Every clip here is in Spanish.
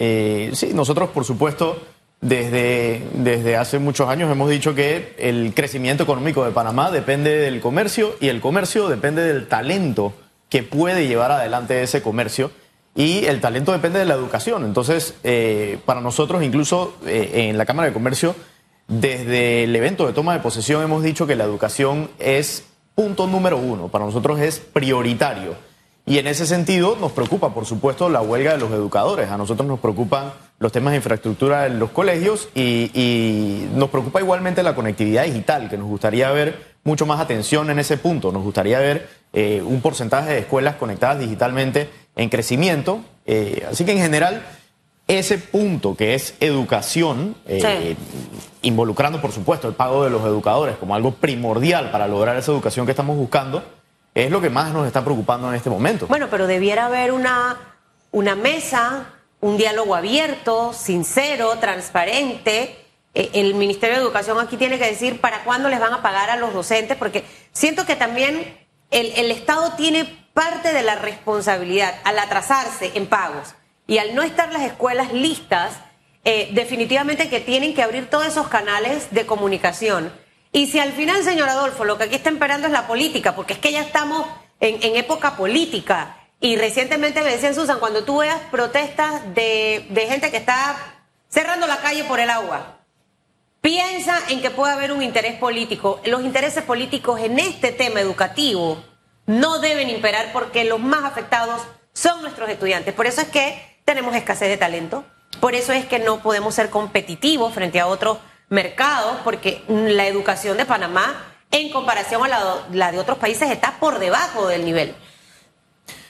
Eh, sí, nosotros, por supuesto, desde, desde hace muchos años hemos dicho que el crecimiento económico de Panamá depende del comercio y el comercio depende del talento que puede llevar adelante ese comercio y el talento depende de la educación. Entonces, eh, para nosotros, incluso eh, en la Cámara de Comercio, desde el evento de toma de posesión hemos dicho que la educación es punto número uno, para nosotros es prioritario. Y en ese sentido nos preocupa, por supuesto, la huelga de los educadores. A nosotros nos preocupan los temas de infraestructura en los colegios y, nos preocupa igualmente la conectividad digital, que nos gustaría ver mucho más atención en ese punto. Nos gustaría ver eh, un porcentaje de escuelas conectadas digitalmente en crecimiento. Eh, así que en general, ese punto que es educación, eh, involucrando por supuesto el pago de los educadores como algo primordial para lograr esa educación que estamos buscando, es lo que más nos está preocupando en este momento. Bueno, pero debiera haber una, una mesa, un diálogo abierto, sincero, transparente. Eh, el Ministerio de Educación aquí tiene que decir para cuándo les van a pagar a los docentes, porque siento que también el, el Estado tiene parte de la responsabilidad al atrasarse en pagos y al no estar las escuelas listas, eh, definitivamente que tienen que abrir todos esos canales de comunicación y si al final, señor Adolfo, lo que aquí está esperando es la política, porque es que ya estamos en, época política. Y recientemente me decían, Susan, cuando tú veas protestas de, de gente que está cerrando la calle por el agua, piensa en que puede haber un interés político. Los intereses políticos en este tema educativo no deben imperar porque los más afectados son nuestros estudiantes. Por eso es que tenemos escasez de talento, por eso es que no podemos ser competitivos frente a otros mercados, porque la educación de Panamá, en comparación a la, de otros países, está por debajo del nivel.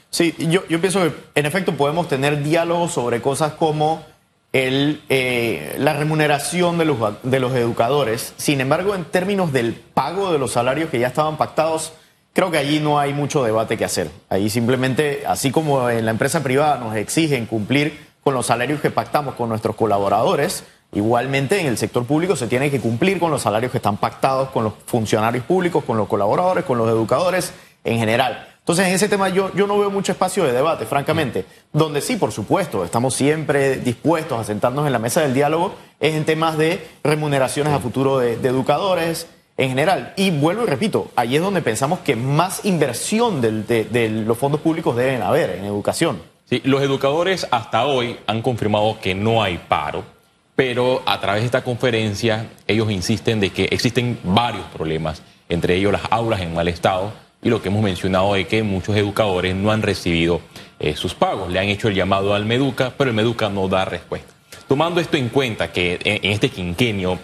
Sí, yo, pienso que en efecto podemos tener diálogos sobre cosas como eh, la remuneración de los, de los educadores. Sin embargo, en términos del pago de los salarios que ya estaban pactados, creo que allí no hay mucho debate que hacer. Ahí simplemente, así como en la empresa privada nos exigen cumplir con los salarios que pactamos con nuestros colaboradores, Igualmente, en el sector público se tiene que cumplir con los salarios que están pactados con los funcionarios públicos, con los colaboradores, con los educadores en general. Entonces, en ese tema yo, yo no veo mucho espacio de debate, francamente. Donde sí, por supuesto, estamos siempre dispuestos a sentarnos en la mesa del diálogo, es en temas de remuneraciones a futuro de, educadores en general. Y vuelvo y repito, ahí es donde pensamos que más inversión de, de los fondos públicos deben haber en educación. Sí, los educadores hasta hoy han confirmado que no hay paro pero a través de esta conferencia ellos insisten de que existen varios problemas, entre ellos las aulas en mal estado y lo que hemos mencionado de que muchos educadores no han recibido eh, sus pagos. Le han hecho el llamado al Meduca, pero el Meduca no da respuesta. Tomando esto en cuenta que en este quinquenio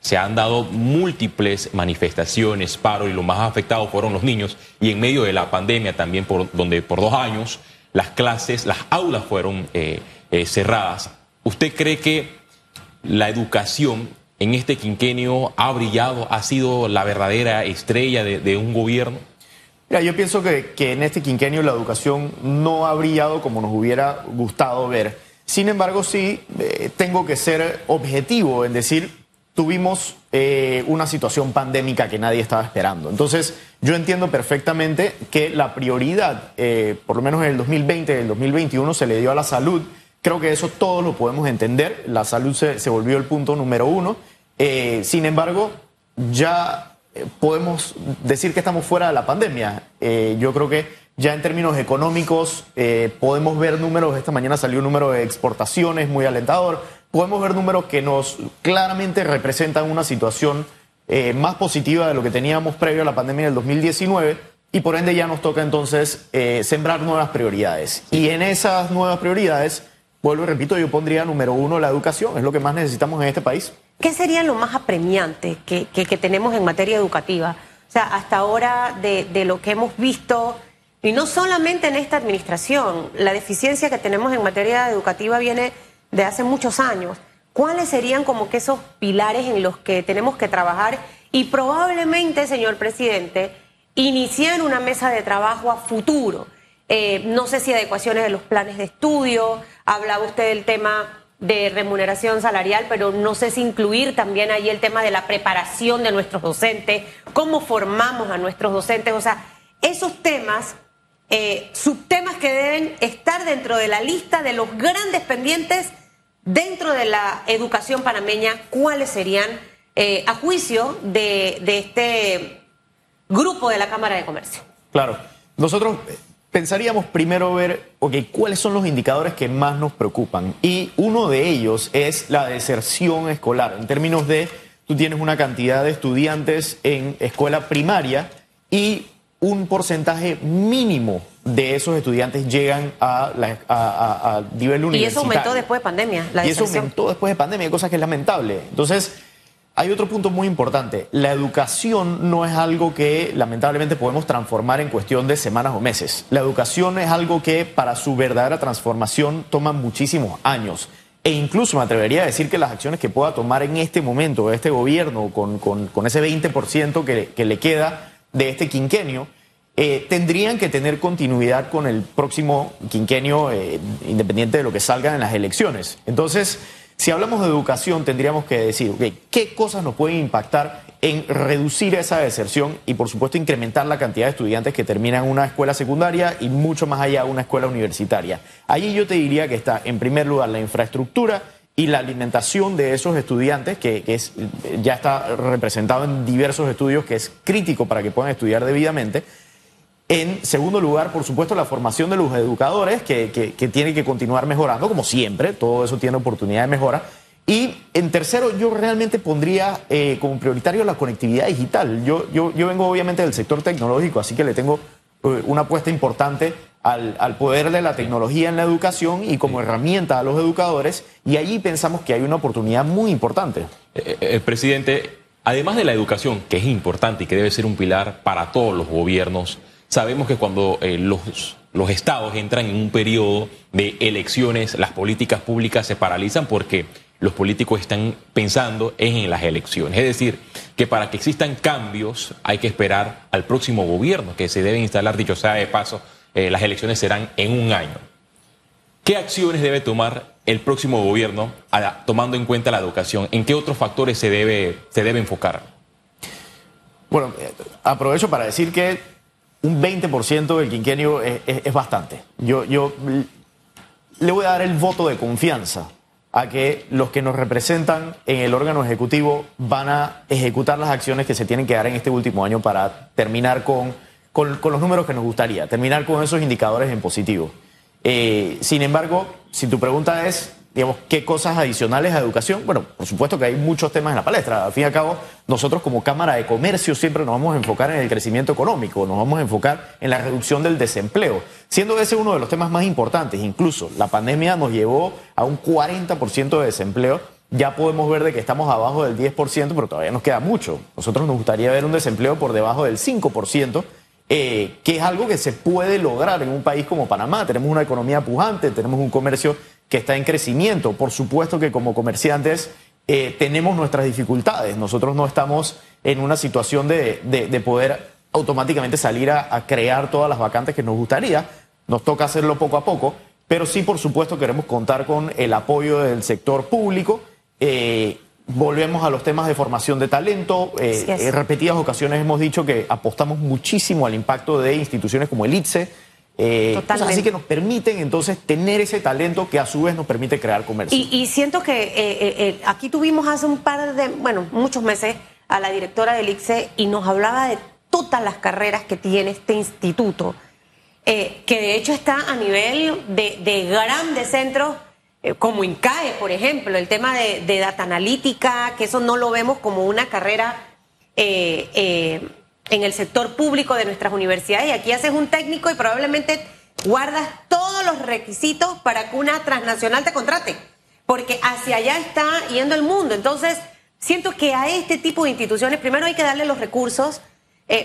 se han dado múltiples manifestaciones, paro y lo más afectado fueron los niños y en medio de la pandemia también por donde por dos años las clases, las aulas fueron eh, eh, cerradas. ¿Usted cree que la educación en este quinquenio ha brillado, ha sido la verdadera estrella de, un gobierno? Yo pienso que, en este quinquenio la educación no ha brillado como nos hubiera gustado ver. Sin embargo, sí eh, tengo que ser objetivo en decir, tuvimos eh, una situación pandémica que nadie estaba esperando. Entonces, yo entiendo perfectamente que la prioridad, eh, por lo menos en el 2020 y el 2021, se le dio a la salud Creo que eso todos lo podemos entender. La salud se, volvió el punto número uno. Eh, sin embargo, ya eh, podemos decir que estamos fuera de la pandemia. Eh, yo creo que ya en términos económicos podemos ver números, esta mañana salió un número de exportaciones muy alentador, podemos ver números que nos claramente representan una situación más positiva de lo que teníamos previo a la pandemia del 2019 y por ende ya nos toca entonces sembrar nuevas prioridades. Y en esas nuevas prioridades vuelvo y repito, yo pondría número uno la educación, es lo que más necesitamos en este país. ¿Qué sería lo más apremiante que, tenemos en materia educativa? O sea, hasta ahora de, de, lo que hemos visto, y no solamente en esta administración, la deficiencia que tenemos en materia educativa viene de hace muchos años. ¿Cuáles serían como que esos pilares en los que tenemos que trabajar? Y probablemente, señor presidente, iniciar una mesa de trabajo a futuro eh, no sé si adecuaciones de los planes de estudio, hablaba usted del tema de remuneración salarial, pero no sé si incluir también ahí el tema de la preparación de nuestros docentes, cómo formamos a nuestros docentes, o sea, esos temas, eh, subtemas que deben estar dentro de la lista de los grandes pendientes dentro de la educación panameña, ¿cuáles serían, eh, a juicio de, de este grupo de la Cámara de Comercio? Claro. Nosotros pensaríamos primero ver, ok, cuáles son los indicadores que más nos preocupan. Y uno de ellos es la deserción escolar, en términos de, tú tienes una cantidad de estudiantes en escuela primaria y un porcentaje mínimo de esos estudiantes llegan a, la, a, a nivel universitario. Y eso aumentó después de pandemia, la Y eso aumentó después de pandemia, cosa que es lamentable. Entonces, hay otro punto muy importante. La educación no es algo que lamentablemente podemos transformar en cuestión de semanas o meses. La educación es algo que para su verdadera transformación toma muchísimos años. E incluso me atrevería a decir que las acciones que pueda tomar en este momento este gobierno con, con, ese 20% que, que le queda de este quinquenio, eh, tendrían que tener continuidad con el próximo quinquenio, eh, independiente de lo que salga en las elecciones. Entonces, si hablamos de educación, tendríamos que decir, ¿qué cosas nos pueden impactar en reducir esa deserción y, por supuesto, incrementar la cantidad de estudiantes que terminan una escuela secundaria y mucho más allá una escuela universitaria? Allí yo te diría que está, en primer lugar, la infraestructura y la alimentación de esos estudiantes, que, que es, ya está representado en diversos estudios, que es crítico para que puedan estudiar debidamente. En segundo lugar, por supuesto, la formación de los educadores, que, que, que, tiene que continuar mejorando, como siempre, todo eso tiene oportunidad de mejora. Y en tercero, yo realmente pondría eh, como prioritario la conectividad digital. Yo, yo, yo vengo obviamente del sector tecnológico, así que le tengo eh, una apuesta importante al, al, poder de la tecnología en la educación y como herramienta a los educadores, y allí pensamos que hay una oportunidad muy importante. Eh, eh, presidente, además de la educación, que es importante y que debe ser un pilar para todos los gobiernos, sabemos que cuando eh, los, los estados entran en un periodo de elecciones, las políticas públicas se paralizan porque los políticos están pensando en las elecciones. Es decir, que para que existan cambios hay que esperar al próximo gobierno que se debe instalar, dicho sea de paso, eh, las elecciones serán en un año. ¿Qué acciones debe tomar el próximo gobierno tomando en cuenta la educación? ¿En qué otros factores se debe, se debe enfocar? Bueno, eh, aprovecho para decir que un 20% del quinquenio es, es, bastante. Yo, yo le voy a dar el voto de confianza a que los que nos representan en el órgano ejecutivo van a ejecutar las acciones que se tienen que dar en este último año para terminar con con, con, los números que nos gustaría, terminar con esos indicadores en positivo. Eh, sin embargo, si tu pregunta es, digamos, ¿qué cosas adicionales a educación? Bueno, por supuesto que hay muchos temas en la palestra. Al fin y al cabo, nosotros como Cámara de Comercio siempre nos vamos a enfocar en el crecimiento económico, nos vamos a enfocar en la reducción del desempleo, siendo ese uno de los temas más importantes. Incluso la pandemia nos llevó a un 40% de desempleo. Ya podemos ver de que estamos abajo del 10%, pero todavía nos queda mucho. Nosotros nos gustaría ver un desempleo por debajo del 5%. Eh, que es algo que se puede lograr en un país como Panamá. Tenemos una economía pujante, tenemos un comercio que está en crecimiento. Por supuesto que como comerciantes eh, tenemos nuestras dificultades. Nosotros no estamos en una situación de, de, de poder automáticamente salir a, a, crear todas las vacantes que nos gustaría. Nos toca hacerlo poco a poco, pero sí, por supuesto, queremos contar con el apoyo del sector público. Eh, Volvemos a los temas de formación de talento. Eh, en repetidas ocasiones hemos dicho que apostamos muchísimo al impacto de instituciones como el ITSE. Eh, así que nos permiten entonces tener ese talento que a su vez nos permite crear comercio. Y, y siento que eh, eh, aquí tuvimos hace un par de, bueno, muchos meses a la directora del ICSE y nos hablaba de todas las carreras que tiene este instituto, que de hecho está a nivel de, de grandes centros eh, como INCAE, por ejemplo, el tema de, de, data analítica, que eso no lo vemos como una carrera eh, eh, en el sector público de nuestras universidades. Y aquí haces un técnico y probablemente guardas todos los requisitos para que una transnacional te contrate, porque hacia allá está yendo el mundo. Entonces, siento que a este tipo de instituciones primero hay que darle los recursos.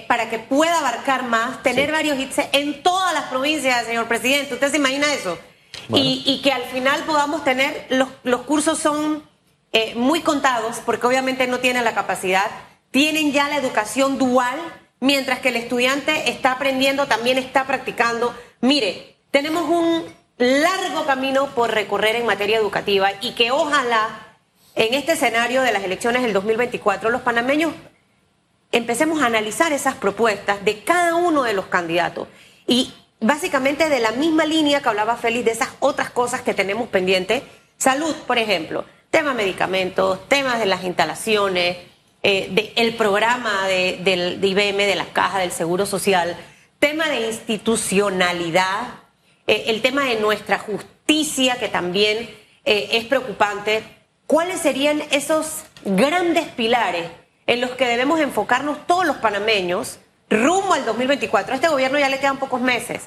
para que pueda abarcar más, tener sí. varios hits en todas las provincias, señor presidente. ¿Usted se imagina eso? Bueno. Y, y, que al final podamos tener, los, los cursos son eh, muy contados porque obviamente no tienen la capacidad, tienen ya la educación dual, mientras que el estudiante está aprendiendo, también está practicando. Mire, tenemos un largo camino por recorrer en materia educativa y que ojalá en este escenario de las elecciones del 2024 los panameños empecemos a analizar esas propuestas de cada uno de los candidatos. Y básicamente de la misma línea que hablaba Félix, de esas otras cosas que tenemos pendientes, Salud, por ejemplo, tema medicamentos, temas de las instalaciones, eh, del programa de, de IBM, de la caja del Seguro Social, tema de institucionalidad, eh, el tema de nuestra justicia, que también eh, es preocupante. ¿Cuáles serían esos grandes pilares en los que debemos enfocarnos todos los panameños rumbo al 2024? A este gobierno ya le quedan pocos meses.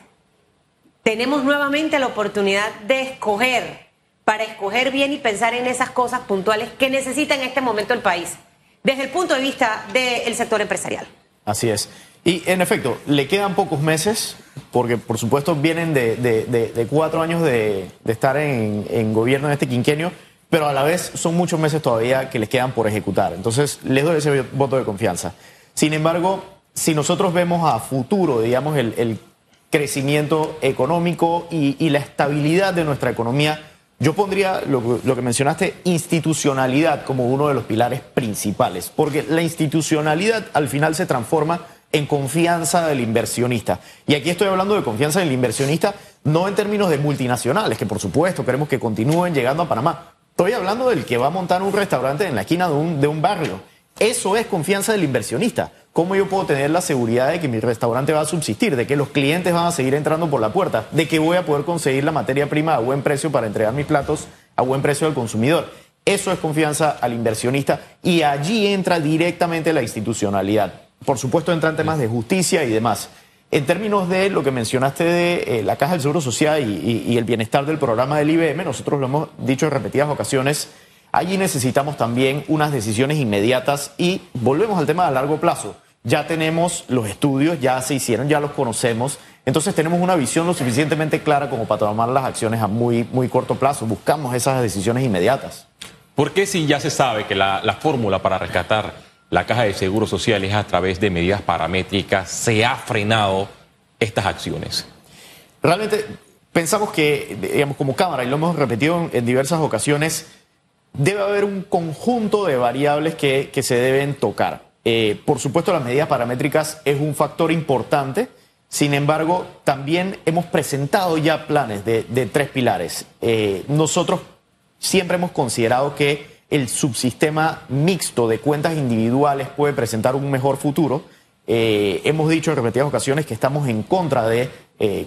Tenemos nuevamente la oportunidad de escoger, para escoger bien y pensar en esas cosas puntuales que necesita en este momento el país, desde el punto de vista del sector empresarial. Así es. Y en efecto, le quedan pocos meses, porque por supuesto vienen de, cuatro años de, estar en, gobierno en este quinquenio, pero a la vez son muchos meses todavía que les quedan por ejecutar. Entonces, les doy ese voto de confianza. Sin embargo, si nosotros vemos a futuro, digamos, el, crecimiento económico y, la estabilidad de nuestra economía, yo pondría lo, que mencionaste, institucionalidad como uno de los pilares principales, porque la institucionalidad al final se transforma en confianza del inversionista. Y aquí estoy hablando de confianza del inversionista, no en términos de multinacionales, que por supuesto queremos que continúen llegando a Panamá. Estoy hablando del que va a montar un restaurante en la esquina de un barrio. Eso es confianza del inversionista. ¿Cómo yo puedo tener la seguridad de que mi restaurante va a subsistir, de que los clientes van a seguir entrando por la puerta, de que voy a poder conseguir la materia prima a buen precio para entregar mis platos a buen precio al consumidor? Eso es confianza al inversionista y allí entra directamente la institucionalidad por supuesto entran temas de justicia y demás. En términos de lo que mencionaste de eh, la Caja del Seguro Social y, el bienestar del programa del IBM, nosotros lo hemos dicho en repetidas ocasiones, allí necesitamos también unas decisiones inmediatas y volvemos al tema a largo plazo. Ya tenemos los estudios, ya se hicieron, ya los conocemos, entonces tenemos una visión lo suficientemente clara como para tomar las acciones a muy, muy corto plazo. Buscamos esas decisiones inmediatas. ¿Por qué si ya se sabe que la, la fórmula para rescatar la Caja de Seguros Sociales a través de medidas paramétricas se ha frenado estas acciones? Realmente pensamos que, digamos, como Cámara, y lo hemos repetido en diversas ocasiones, debe haber un conjunto de variables que, se deben tocar. Eh, por supuesto, las medidas paramétricas es un factor importante. Sin embargo, también hemos presentado ya planes de, tres pilares. Eh, nosotros siempre hemos considerado que el subsistema mixto de cuentas individuales puede presentar un mejor futuro. Eh, hemos dicho en repetidas ocasiones que estamos en contra de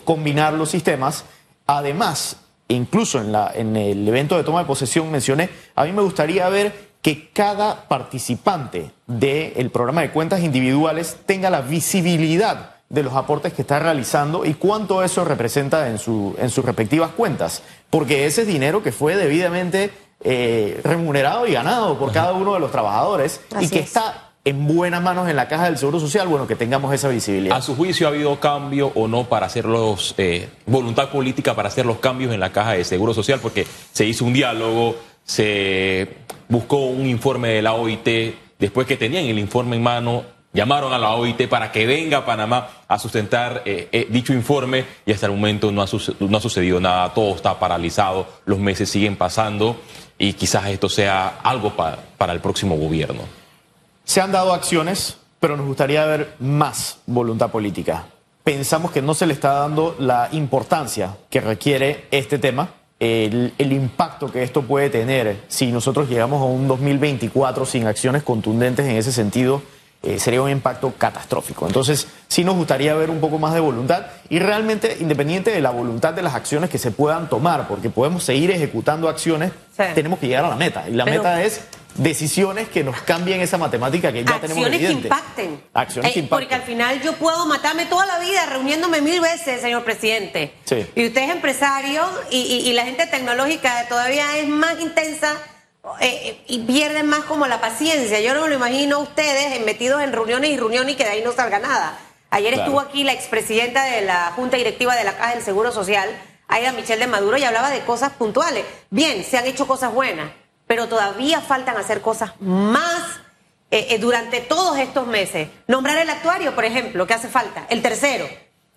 combinar los sistemas. Además, incluso en el evento de toma de posesión mencioné, a mí me gustaría ver que cada participante del programa de cuentas individuales tenga la visibilidad de los aportes que está realizando y cuánto eso representa en, su, en sus respectivas cuentas, porque ese es dinero que fue debidamente eh, remunerado y ganado por cada uno de los trabajadores y que está en buenas manos en la caja del Seguro Social, bueno, que tengamos esa visibilidad. ¿A su juicio ha habido cambio o no para hacer los, eh, voluntad política para hacer los cambios en la caja de Seguro Social? Porque se hizo un diálogo, se buscó un informe de la OIT, después que tenían el informe en mano, llamaron a la OIT para que venga a Panamá a sustentar eh, dicho informe y hasta el momento no ha sucedido nada, todo está paralizado, los meses siguen pasando y quizás esto sea algo para el próximo gobierno. Se han dado acciones, pero nos gustaría ver más voluntad política. Pensamos que no se le está dando la importancia que requiere este tema, el, el, impacto que esto puede tener si nosotros llegamos a un 2024 sin acciones contundentes en ese sentido eh, sería un impacto catastrófico. Entonces, sí nos gustaría ver un poco más de voluntad y realmente, independiente de la voluntad de las acciones que se puedan tomar, porque podemos seguir ejecutando acciones, tenemos que llegar a la meta. Y la meta es decisiones que nos cambien esa matemática que ya tenemos evidente. Que impacten. Acciones que eh, impacten. Porque al final yo puedo matarme toda la vida reuniéndome mil veces, señor presidente. Y usted es empresario y, y la gente tecnológica todavía es más intensa eh, y pierden más como la paciencia. Yo no me lo imagino ustedes metidos en reuniones y reuniones y que de ahí no salga nada. Ayer estuvo aquí la expresidenta de la Junta Directiva de la Caja del Seguro Social, Aida Michelle de Maduro, y hablaba de cosas puntuales. Bien, se han hecho cosas buenas, pero todavía faltan hacer cosas más eh, eh, durante todos estos meses. Nombrar el actuario, por ejemplo, que hace falta. El tercero.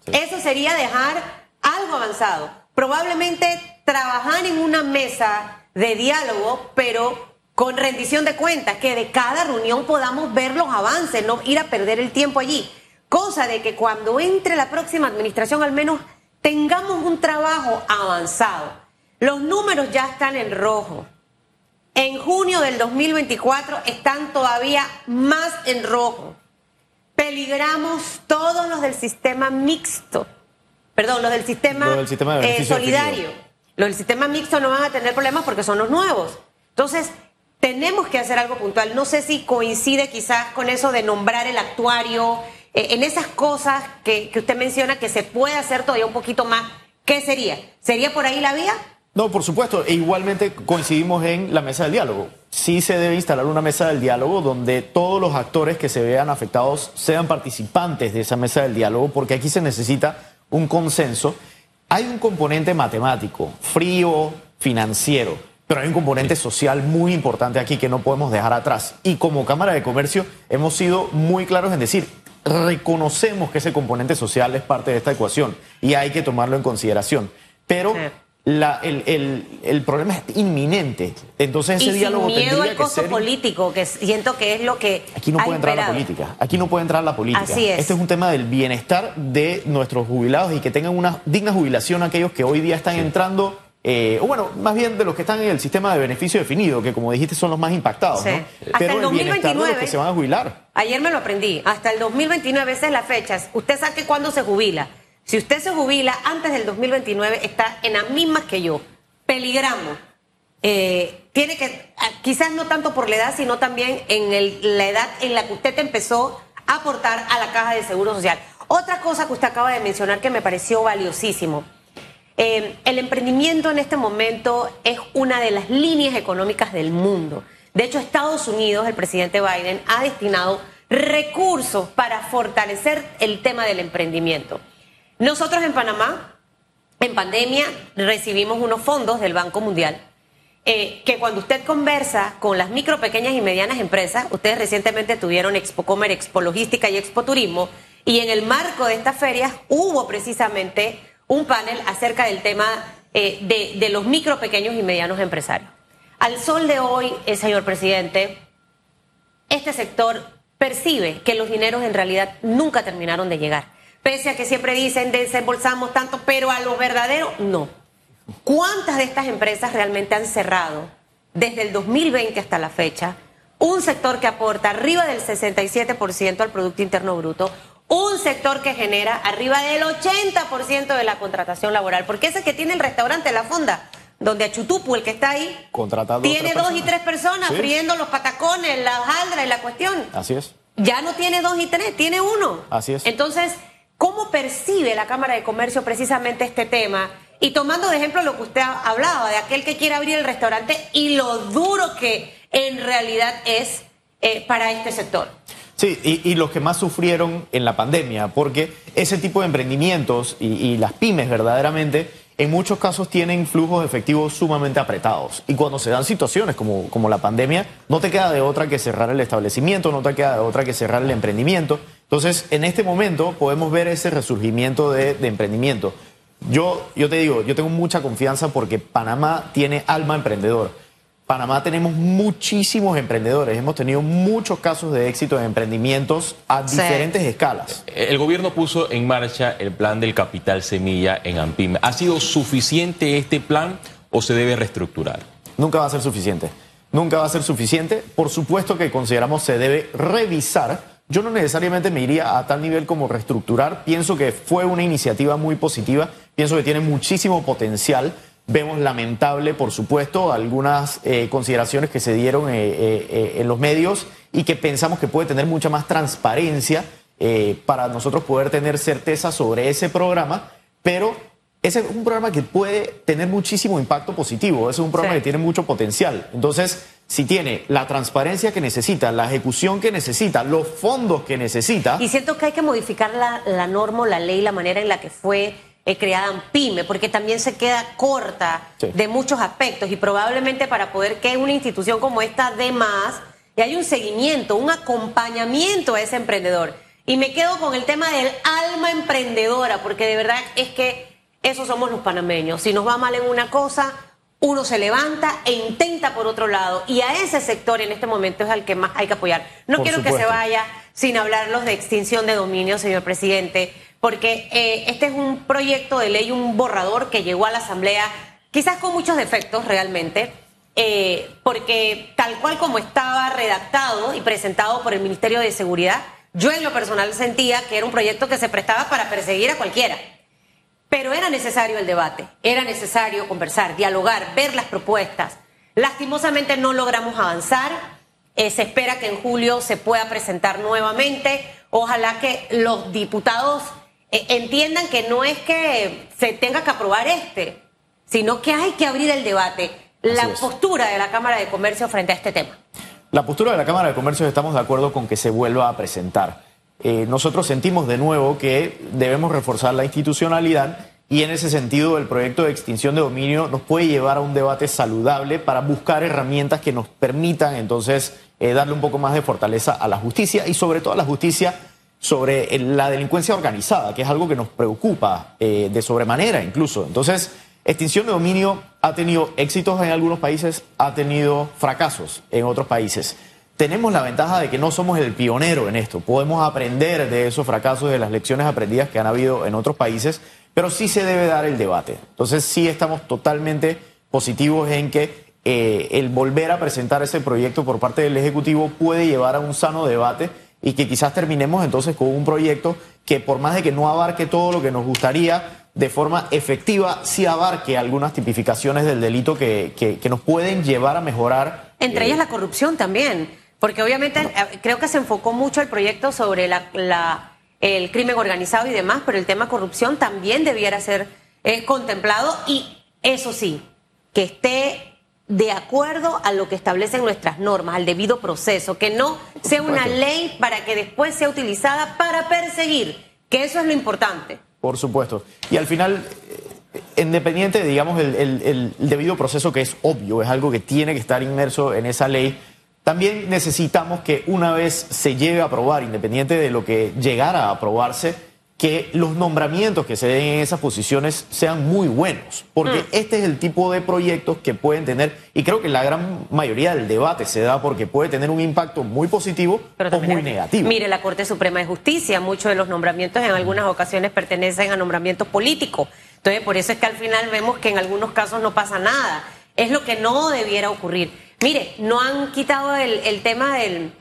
Eso sería dejar algo avanzado. Probablemente trabajar en una mesa de diálogo, pero con rendición de cuentas, que de cada reunión podamos ver los avances, no ir a perder el tiempo allí. Cosa de que cuando entre la próxima administración al menos tengamos un trabajo avanzado. Los números ya están en rojo. En junio del 2024 están todavía más en rojo. Peligramos todos los del sistema mixto. Perdón, los del sistema, Los del sistema de eh, solidario. Los del sistema mixto no van a tener problemas porque son los nuevos. Entonces, tenemos que hacer algo puntual. No sé si coincide quizás con eso de nombrar el actuario, eh, en esas cosas que, que usted menciona que se puede hacer todavía un poquito más. ¿Qué sería? ¿Sería por ahí la vía? No, por supuesto. E igualmente coincidimos en la mesa del diálogo. Sí se debe instalar una mesa del diálogo donde todos los actores que se vean afectados sean participantes de esa mesa del diálogo, porque aquí se necesita un consenso. Hay un componente matemático, frío, financiero, pero hay un componente social muy importante aquí que no podemos dejar atrás. Y como Cámara de Comercio hemos sido muy claros en decir, reconocemos que ese componente social es parte de esta ecuación y hay que tomarlo en consideración. Pero. La- el, el- el problema es inminente. Entonces ese y diálogo sin miedo tendría al que costo ser... político, que siento que es lo que Aquí no ha puede entrar la política. Aquí no puede entrar la política. Así es. Este es un tema del bienestar de nuestros jubilados y que tengan una digna jubilación aquellos que hoy día están entrando, eh, o bueno, más bien de los que están en el sistema de beneficio definido, que como dijiste son los más impactados, Sí. ¿no? Hasta Pero el el bienestar de los 2029. que se van a jubilar. Ayer me lo aprendí. Hasta el 2029, esa es la fecha. Usted sabe cuándo se jubila. Si usted se jubila antes del 2029, está en las mismas que yo. Peligramos. Eh, tiene que, ah, quizás no tanto por la edad, sino también en el- la edad en la que usted empezó a aportar a la caja de seguro social. Otra cosa que usted acaba de mencionar que me pareció valiosísimo. Eh, el emprendimiento en este momento es una de las líneas económicas del mundo. De hecho, Estados Unidos, el presidente Biden, ha destinado recursos para fortalecer el tema del emprendimiento. Nosotros en Panamá, en pandemia, recibimos unos fondos del Banco Mundial. eh, que cuando usted conversa con las micro, pequeñas y medianas empresas, ustedes recientemente tuvieron Expo Comer, Expo Logística y Expo Turismo, y en el marco de estas ferias hubo precisamente un panel acerca del tema eh, de, los micro, pequeños y medianos empresarios. Al sol de hoy, eh, señor presidente, este sector percibe que los dineros en realidad nunca terminaron de llegar. Pese a que siempre dicen desembolsamos tanto, pero a lo verdadero no. ¿Cuántas de estas empresas realmente han cerrado desde el 2020 hasta la fecha? Un sector que aporta arriba del 67% al Producto Interno Bruto, un sector que genera arriba del 80% de la contratación laboral, porque ese que tiene el restaurante La Fonda, donde Achutupu, el que está ahí, Contratando a tiene dos y tres personas Sí. friendo los patacones, la hojaldra y la cuestión. Así es. Ya no tiene dos y tres, tiene uno. Así es. Entonces, ¿cómo percibe la Cámara de Comercio precisamente este tema? Y tomando de ejemplo lo que usted ha- hablaba, de aquel que quiere abrir el restaurante y lo duro que en realidad es eh, para este sector. Sí, y, y los que más sufrieron en la pandemia, porque ese tipo de emprendimientos y, y las pymes verdaderamente, en muchos casos tienen flujos efectivos sumamente apretados. Y cuando se dan situaciones como, como la pandemia, no te queda de otra que cerrar el establecimiento, no te queda de otra que cerrar el emprendimiento. Entonces, en este momento podemos ver ese resurgimiento de, de emprendimiento. Yo, yo te digo, yo tengo mucha confianza porque Panamá tiene alma emprendedor. Panamá tenemos muchísimos emprendedores, hemos tenido muchos casos de éxito en emprendimientos a Sí. diferentes escalas. El gobierno puso en marcha el plan del capital semilla en Ampime. ¿Ha sido suficiente este plan o se debe reestructurar? Nunca va a ser suficiente. Nunca va a ser suficiente. Por supuesto que consideramos se debe revisar. Yo no necesariamente me iría a tal nivel como reestructurar. Pienso que fue una iniciativa muy positiva. Pienso que tiene muchísimo potencial. Vemos lamentable, por supuesto, algunas eh, consideraciones que se dieron eh, eh, en los medios y que pensamos que puede tener mucha más transparencia para nosotros poder tener certeza sobre ese programa. Pero ese es un programa que puede tener muchísimo impacto positivo, ese es un programa Sí. que tiene mucho potencial. Entonces, si tiene la transparencia que necesita, la ejecución que necesita, los fondos que necesita, Y siento que hay que modificar la, la norma la ley, la manera en la que fue eh, creada PYME, porque también se queda corta Sí. de muchos aspectos y probablemente para poder que una institución como esta dé más y hay un seguimiento, un acompañamiento a ese emprendedor. Y me quedo con el tema del alma emprendedora, porque de verdad es que esos somos los panameños. Si nos va mal en una cosa, uno se levanta e intenta por otro lado. Y a ese sector en este momento es al que más hay que apoyar. No Por quiero que se vaya sin hablarlos de extinción de dominio, señor presidente, porque eh, este es un proyecto de ley, un borrador que llegó a la Asamblea quizás con muchos defectos realmente, eh, porque tal cual como estaba redactado y presentado por el Ministerio de Seguridad, yo en lo personal sentía que era un proyecto que se prestaba para perseguir a cualquiera. Pero era necesario el debate, era necesario conversar, dialogar, ver las propuestas. Lastimosamente no logramos avanzar. Eh, se espera que en julio se pueda presentar nuevamente. Ojalá que los diputados entiendan que no es que se tenga que aprobar este, sino que hay que abrir el debate, la postura de la Cámara de Comercio frente a este tema. La postura de la Cámara de Comercio estamos de acuerdo con que se vuelva a presentar. Eh, nosotros sentimos de nuevo que debemos reforzar la institucionalidad y en ese sentido el proyecto de extinción de dominio nos puede llevar a un debate saludable para buscar herramientas que nos permitan entonces eh, darle un poco más de fortaleza a la justicia y sobre todo a la justicia sobre la delincuencia organizada, que es algo que nos preocupa eh, de sobremanera incluso. Entonces, extinción de dominio ha tenido éxitos en algunos países, ha tenido fracasos en otros países. Tenemos la ventaja de que no somos el pionero en esto, podemos aprender de esos fracasos, de las lecciones aprendidas que han habido en otros países, pero sí se debe dar el debate. Entonces sí estamos totalmente positivos en que eh, el volver a presentar ese proyecto por parte del Ejecutivo puede llevar a un sano debate y que quizás terminemos entonces con un proyecto que por más de que no abarque todo lo que nos gustaría, de forma efectiva sí abarque algunas tipificaciones del delito que, que, nos pueden llevar a mejorar. Entre ellas eh, la corrupción también, porque obviamente eh, creo que se enfocó mucho el proyecto sobre la, el crimen organizado y demás, pero el tema corrupción también debiera ser eh, contemplado y eso sí, que esté de acuerdo a lo que establecen nuestras normas, al debido proceso, que no sea una ley para que después sea utilizada para perseguir, que eso es lo importante. Por supuesto. Y al final, eh, independiente, digamos, el, el debido proceso que es obvio, es algo que tiene que estar inmerso en esa ley, también necesitamos que una vez se llegue a aprobar, independiente de lo que llegara a aprobarse, que los nombramientos que se den en esas posiciones sean muy buenos, porque mm. este es el tipo de proyectos que pueden tener, y creo que la gran mayoría del debate se da porque puede tener un impacto muy positivo o muy negativo. Mire, la Corte Suprema de Justicia, muchos de los nombramientos en algunas ocasiones pertenecen a nombramientos políticos, entonces por eso es que al final vemos que en algunos casos no pasa nada, es lo que no debiera ocurrir. Mire, no han quitado el tema del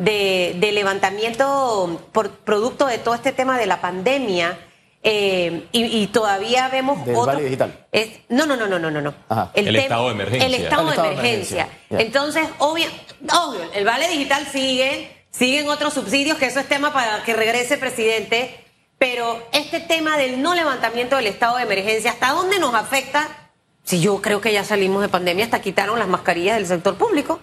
de, levantamiento por producto de todo este tema de la pandemia. Eh, y, todavía vemos Del vale digital. Es, no, no, no, no, no, no. El, estado de emergencia. El estado, de emergencia. Entonces, obvio, obvio, el vale digital sigue, siguen otros subsidios, que eso es tema para que regrese el presidente. Pero este tema del no levantamiento del estado de emergencia, ¿hasta dónde nos afecta? Si yo creo que ya salimos de pandemia, hasta quitaron las mascarillas del sector público.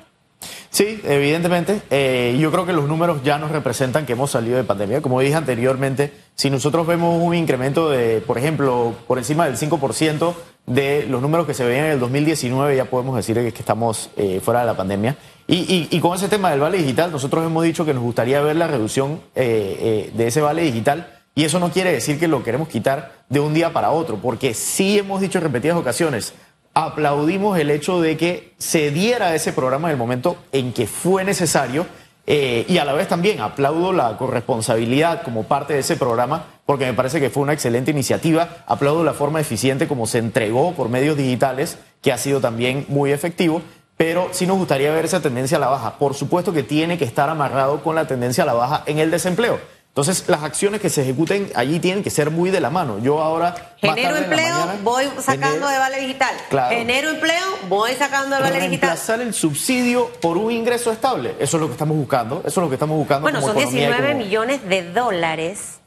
Sí, evidentemente. Eh, yo creo que los números ya nos representan que hemos salido de pandemia. Como dije anteriormente, si nosotros vemos un incremento de, por ejemplo, por encima del 5% de los números que se veían en el 2019, ya podemos decir que, estamos eh, fuera de la pandemia. Y, con ese tema del vale digital, nosotros hemos dicho que nos gustaría ver la reducción eh, de ese vale digital. Y eso no quiere decir que lo queremos quitar de un día para otro, porque sí hemos dicho en repetidas ocasiones, aplaudimos el hecho de que se diera ese programa en el momento en que fue necesario eh, y a la vez también aplaudo la corresponsabilidad como parte de ese programa porque me parece que fue una excelente iniciativa. Aplaudo la forma eficiente como se entregó por medios digitales, que ha sido también muy efectivo. Pero sí nos gustaría ver esa tendencia a la baja. Por supuesto que tiene que estar amarrado con la tendencia a la baja en el desempleo. Entonces, las acciones que se ejecuten allí tienen que ser muy de la mano. Yo ahora. Genero empleo, voy sacando de vale digital. Genero empleo, voy sacando de vale digital. Reemplazar el subsidio por un ingreso estable. Eso es lo que estamos buscando. Eso es lo que estamos buscando. Bueno, son 19 millones de dólares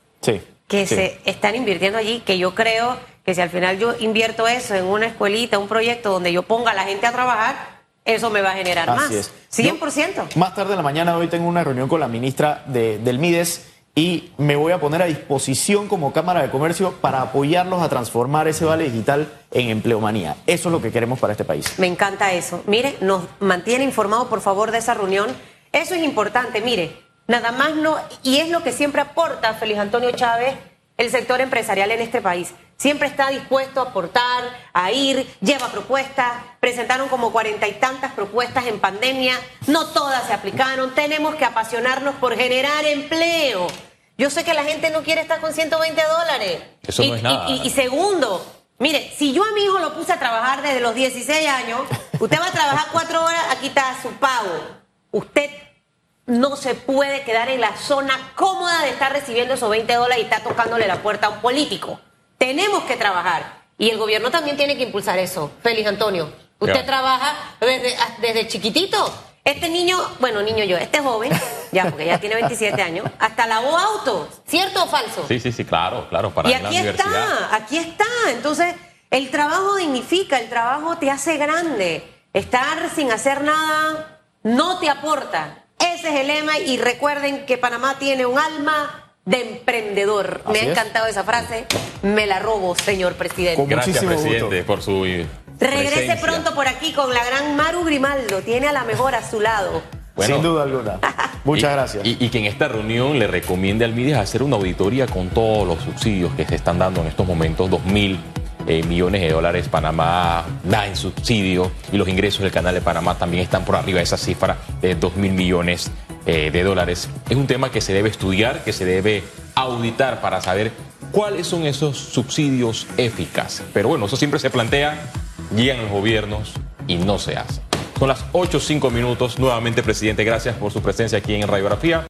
que se están invirtiendo allí, que yo creo que si al final yo invierto eso en una escuelita, un proyecto donde yo ponga a la gente a trabajar, eso me va a generar más. Es. 100%. más tarde en la mañana hoy tengo una reunión con la ministra del MIDES y me voy a poner a disposición como Cámara de Comercio para apoyarlos a transformar ese vale digital en empleomanía. Eso es lo que queremos para este país. Me encanta eso. Mire, nos mantiene informado por favor de esa reunión. Eso es importante, mire, nada más no, y es lo que siempre aporta Félix Antonio Chávez, el sector empresarial en este país. Siempre está dispuesto a aportar, a ir, lleva propuestas, presentaron como cuarenta y tantas propuestas en pandemia, no todas se aplicaron, tenemos que apasionarnos por generar empleo. Yo sé que la gente no quiere estar con 120 dólares. Eso no es nada. Y, segundo, Mire, si yo a mi hijo lo puse a trabajar desde los 16 años, usted va a trabajar cuatro horas, aquí está su pago. Usted no se puede quedar en la zona cómoda de estar recibiendo esos 20 dólares y estar tocándole la puerta a un político. Tenemos que trabajar. Y el gobierno también tiene que impulsar eso. Félix Antonio, usted trabaja desde, desde chiquitito. Este niño, bueno, niño yo, este joven, ya porque ya tiene 27 años, hasta lavó autos. ¿Cierto o falso? Sí, sí, sí, claro, claro, para Y la aquí universidad. está, aquí está. Entonces, el trabajo dignifica, el trabajo te hace grande. Estar sin hacer nada no te aporta. Ese es el lema y recuerden que Panamá tiene un alma de emprendedor. Me ha es. encantado esa frase. Me la robo, señor presidente. Con Gracias, muchísimo presidente, gusto. por su Regrese presencia. pronto por aquí con la gran Maru Grimaldo. Tiene a la mejor a su lado. Bueno, Sin duda alguna. Muchas y- gracias. Y, y que en esta reunión le recomiende al MIDES hacer una auditoría con todos los subsidios que se están dando en estos momentos, 2 mil eh, millones de dólares Panamá da en subsidio y los ingresos del canal de Panamá también están por arriba de esa cifra de 2 mil millones eh, de dólares. Es un tema que se debe estudiar, que se debe auditar para saber cuáles son esos subsidios eficaces. Pero bueno, eso siempre se plantea, llegan los gobiernos y no se hace. Son las 8 o 5 minutos. Nuevamente, presidente, gracias por su presencia aquí en Radiografía.